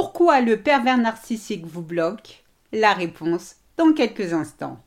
Pourquoi le pervers narcissique vous bloque? La réponse dans quelques instants.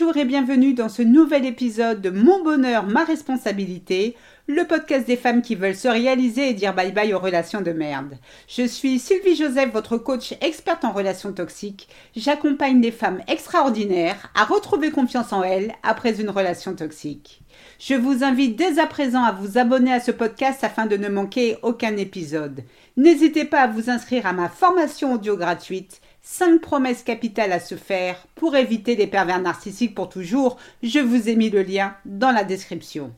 Bonjour et bienvenue dans ce nouvel épisode de Mon bonheur, ma responsabilité, le podcast des femmes qui veulent se réaliser et dire bye bye aux relations de merde. Je suis Sylvie Joseph, votre coach experte en relations toxiques. J'accompagne des femmes extraordinaires à retrouver confiance en elles après une relation toxique. Je vous invite dès à présent à vous abonner à ce podcast afin de ne manquer aucun épisode. N'hésitez pas à vous inscrire à ma formation audio gratuite 5 promesses capitales à se faire pour éviter les pervers narcissiques pour toujours. Je vous ai mis le lien dans la description.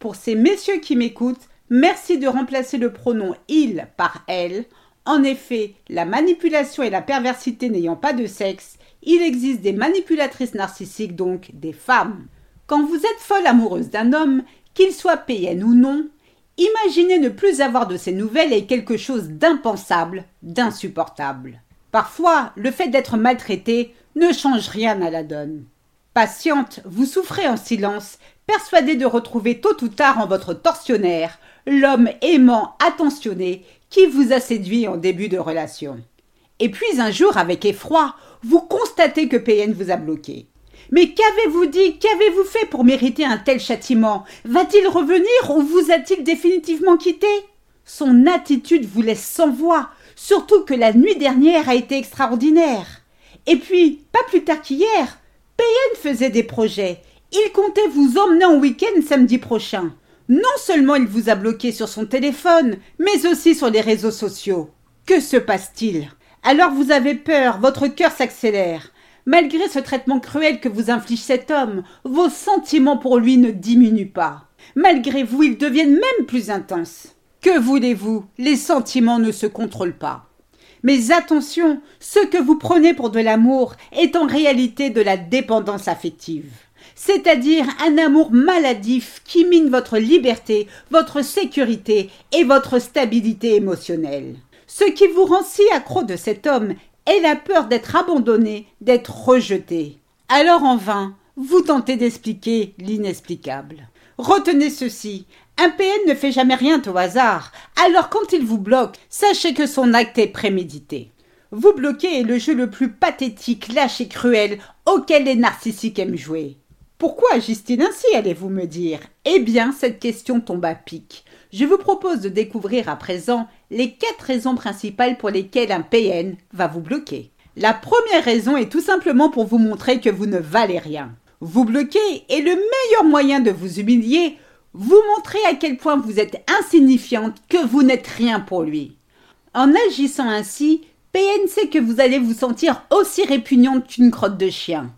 Pour ces messieurs qui m'écoutent, merci de remplacer le pronom il par elle. En effet, la manipulation et la perversité n'ayant pas de sexe, il existe des manipulatrices narcissiques, donc des femmes. Quand vous êtes folle amoureuse d'un homme, qu'il soit PN ou non, imaginez ne plus avoir de ses nouvelles est quelque chose d'impensable, d'insupportable. Parfois, le fait d'être maltraité ne change rien à la donne. Patiente, vous souffrez en silence, persuadée de retrouver tôt ou tard en votre tortionnaire l'homme aimant, attentionné, qui vous a séduit en début de relation. Et puis un jour, avec effroi, vous constatez que PN vous a bloqué. Mais qu'avez-vous dit? Qu'avez-vous fait pour mériter un tel châtiment? Va-t-il revenir ou vous a-t-il définitivement quitté? Son attitude vous laisse sans voix, Surtout que la nuit dernière a été extraordinaire. Et puis, pas plus tard qu'hier, PN faisait des projets. Il comptait vous emmener en week-end samedi prochain. Non seulement il vous a bloqué sur son téléphone, mais aussi sur les réseaux sociaux. Que se passe-t-il? Alors vous avez peur, votre cœur s'accélère. Malgré ce traitement cruel que vous inflige cet homme, vos sentiments pour lui ne diminuent pas. Malgré vous, ils deviennent même plus intenses. Que voulez-vous? Les sentiments ne se contrôlent pas. Mais attention, ce que vous prenez pour de l'amour est en réalité de la dépendance affective. C'est-à-dire un amour maladif qui mine votre liberté, votre sécurité et votre stabilité émotionnelle. Ce qui vous rend si accro de cet homme est la peur d'être abandonné, d'être rejeté. Alors en vain, vous tentez d'expliquer l'inexplicable. Retenez ceci, un PN ne fait jamais rien au hasard, alors quand il vous bloque, sachez que son acte est prémédité. Vous bloquer est le jeu le plus pathétique, lâche et cruel auquel les narcissiques aiment jouer. Pourquoi agissent-ils ainsi, allez-vous me dire? Eh bien, cette question tombe à pic. Je vous propose de découvrir à présent les quatre raisons principales pour lesquelles un PN va vous bloquer. La première raison est tout simplement pour vous montrer que vous ne valez rien. Vous bloquer est le meilleur moyen de vous humilier vous montrez à quel point vous êtes insignifiante, que vous n'êtes rien pour lui. En agissant ainsi, PN sait que vous allez vous sentir aussi répugnante qu'une crotte de chien.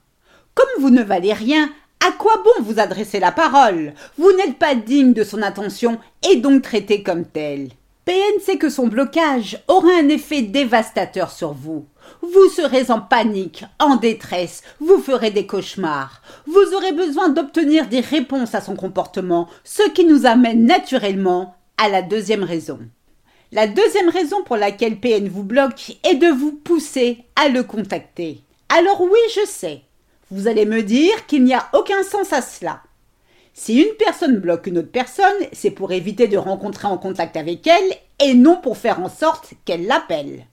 Comme vous ne valez rien, à quoi bon vous adresser la parole? Vous n'êtes pas digne de son attention et donc traité comme tel. PN sait que son blocage aura un effet dévastateur sur vous. Vous serez en panique, en détresse, vous ferez des cauchemars. Vous aurez besoin d'obtenir des réponses à son comportement, ce qui nous amène naturellement à la deuxième raison. La deuxième raison pour laquelle PN vous bloque est de vous pousser à le contacter. Alors oui, je sais. Vous allez me dire qu'il n'y a aucun sens à cela. Si une personne bloque une autre personne, c'est pour éviter de rencontrer en contact avec elle et non pour faire en sorte qu'elle l'appelle.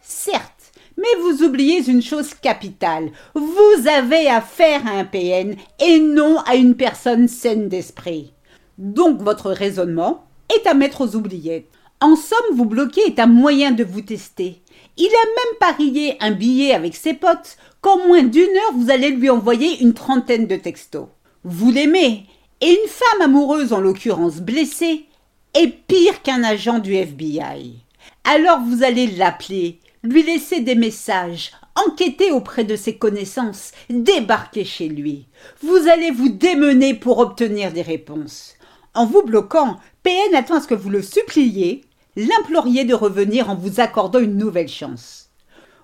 Certes, mais vous oubliez une chose capitale. Vous avez affaire à un PN et non à une personne saine d'esprit. Donc votre raisonnement est à mettre aux oubliettes. En somme, vous bloquer est un moyen de vous tester. Il a même parié un billet avec ses potes qu'en moins d'une heure vous allez lui envoyer une trentaine de textos. Vous l'aimez, et une femme amoureuse en l'occurrence blessée est pire qu'un agent du FBI. Alors vous allez l'appeler, lui laisser des messages, enquêter auprès de ses connaissances, débarquer chez lui. Vous allez vous démener pour obtenir des réponses. En vous bloquant, PN attend ce que vous le suppliez, l'imploriez de revenir en vous accordant une nouvelle chance.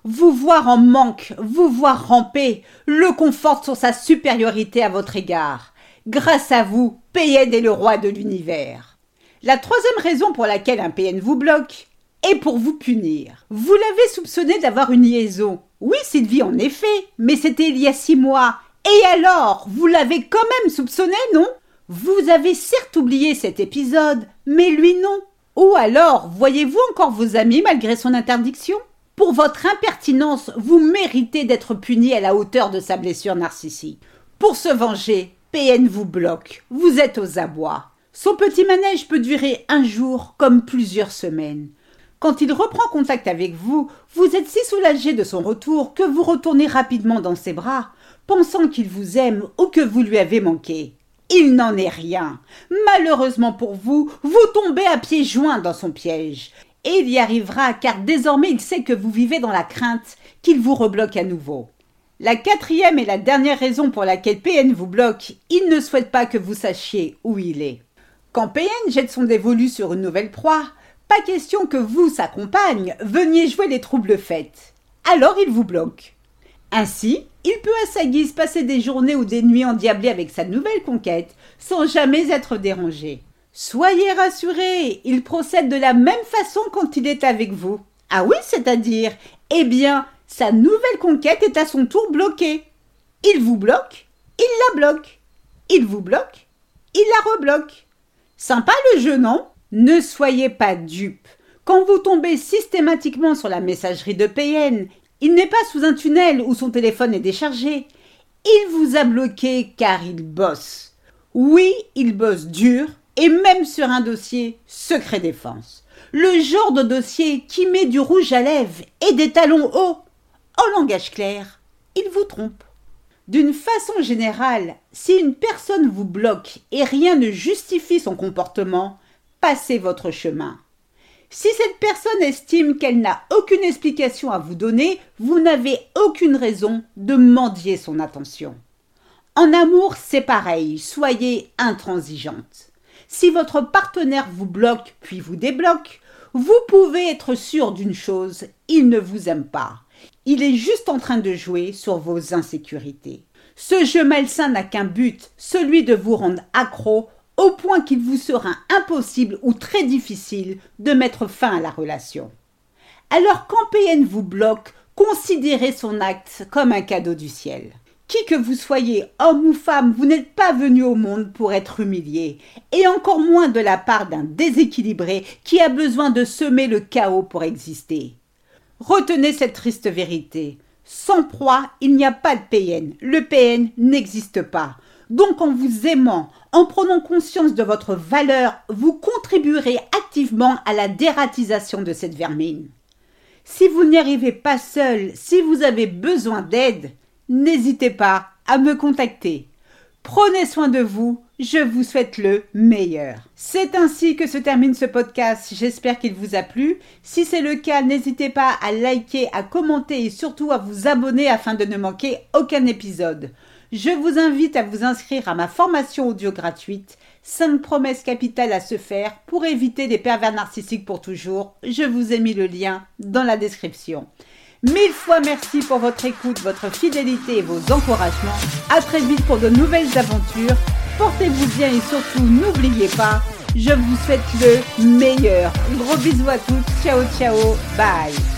Vous voir en manque, vous voir ramper, le conforte sur sa supériorité à votre égard. Grâce à vous, PN est le roi de l'univers. La troisième raison pour laquelle un PN vous bloque est pour vous punir. Vous l'avez soupçonné d'avoir une liaison. Oui, Sylvie, en effet, mais c'était il y a six mois. Et alors, vous l'avez quand même soupçonné, non? Vous avez certes oublié cet épisode, mais lui non. Ou alors, voyez-vous encore vos amis malgré son interdiction? Pour votre impertinence, vous méritez d'être puni à la hauteur de sa blessure narcissique. Pour se venger, PN vous bloque. Vous êtes aux abois. Son petit manège peut durer un jour comme plusieurs semaines. Quand il reprend contact avec vous, vous êtes si soulagé de son retour que vous retournez rapidement dans ses bras, pensant qu'il vous aime ou que vous lui avez manqué. Il n'en est rien. Malheureusement pour vous, vous tombez à pieds joints dans son piège. Et il y arrivera car désormais il sait que vous vivez dans la crainte qu'il vous rebloque à nouveau. La quatrième et la dernière raison pour laquelle PN vous bloque, il ne souhaite pas que vous sachiez où il est. Quand PN jette son dévolu sur une nouvelle proie, pas question que vous, sa compagne, veniez jouer les troubles fêtes. Alors il vous bloque. Ainsi, il peut à sa guise passer des journées ou des nuits endiablées avec sa nouvelle conquête, sans jamais être dérangé. Soyez rassurés, il procède de la même façon quand il est avec vous. Ah oui, c'est-à-dire, eh bien, sa nouvelle conquête est à son tour bloquée. Il vous bloque, il la bloque. Il vous bloque, il la rebloque. Sympa le jeu, non? Ne soyez pas dupes. Quand vous tombez systématiquement sur la messagerie de PN, il n'est pas sous un tunnel où son téléphone est déchargé. Il vous a bloqué car il bosse. Oui, il bosse dur et même sur un dossier secret défense. Le genre de dossier qui met du rouge à lèvres et des talons hauts. En langage clair, il vous trompe. D'une façon générale, si une personne vous bloque et rien ne justifie son comportement, passez votre chemin. Si cette personne estime qu'elle n'a aucune explication à vous donner, vous n'avez aucune raison de mendier son attention. En amour, c'est pareil, soyez intransigeante. Si votre partenaire vous bloque puis vous débloque, vous pouvez être sûr d'une chose, il ne vous aime pas. Il est juste en train de jouer sur vos insécurités. Ce jeu malsain n'a qu'un but, celui de vous rendre accro au point qu'il vous sera impossible ou très difficile de mettre fin à la relation. Alors quand PN vous bloque, considérez son acte comme un cadeau du ciel. Qui que vous soyez, homme ou femme, vous n'êtes pas venu au monde pour être humilié, et encore moins de la part d'un déséquilibré qui a besoin de semer le chaos pour exister. Retenez cette triste vérité. Sans proie, il n'y a pas de PN. Le PN n'existe pas. Donc en vous aimant, en prenant conscience de votre valeur, vous contribuerez activement à la dératisation de cette vermine. Si vous n'y arrivez pas seul, si vous avez besoin d'aide, n'hésitez pas à me contacter. Prenez soin de vous, je vous souhaite le meilleur. C'est ainsi que se termine ce podcast, j'espère qu'il vous a plu. Si c'est le cas, n'hésitez pas à liker, à commenter et surtout à vous abonner afin de ne manquer aucun épisode. Je vous invite à vous inscrire à ma formation audio gratuite 5 promesses capitales à se faire pour éviter des pervers narcissiques pour toujours. Je vous ai mis le lien dans la description. Mille fois merci pour votre écoute, votre fidélité et vos encouragements. À très vite pour de nouvelles aventures. Portez-vous bien et surtout n'oubliez pas, je vous souhaite le meilleur. Gros bisous à tous. Ciao ciao. Bye.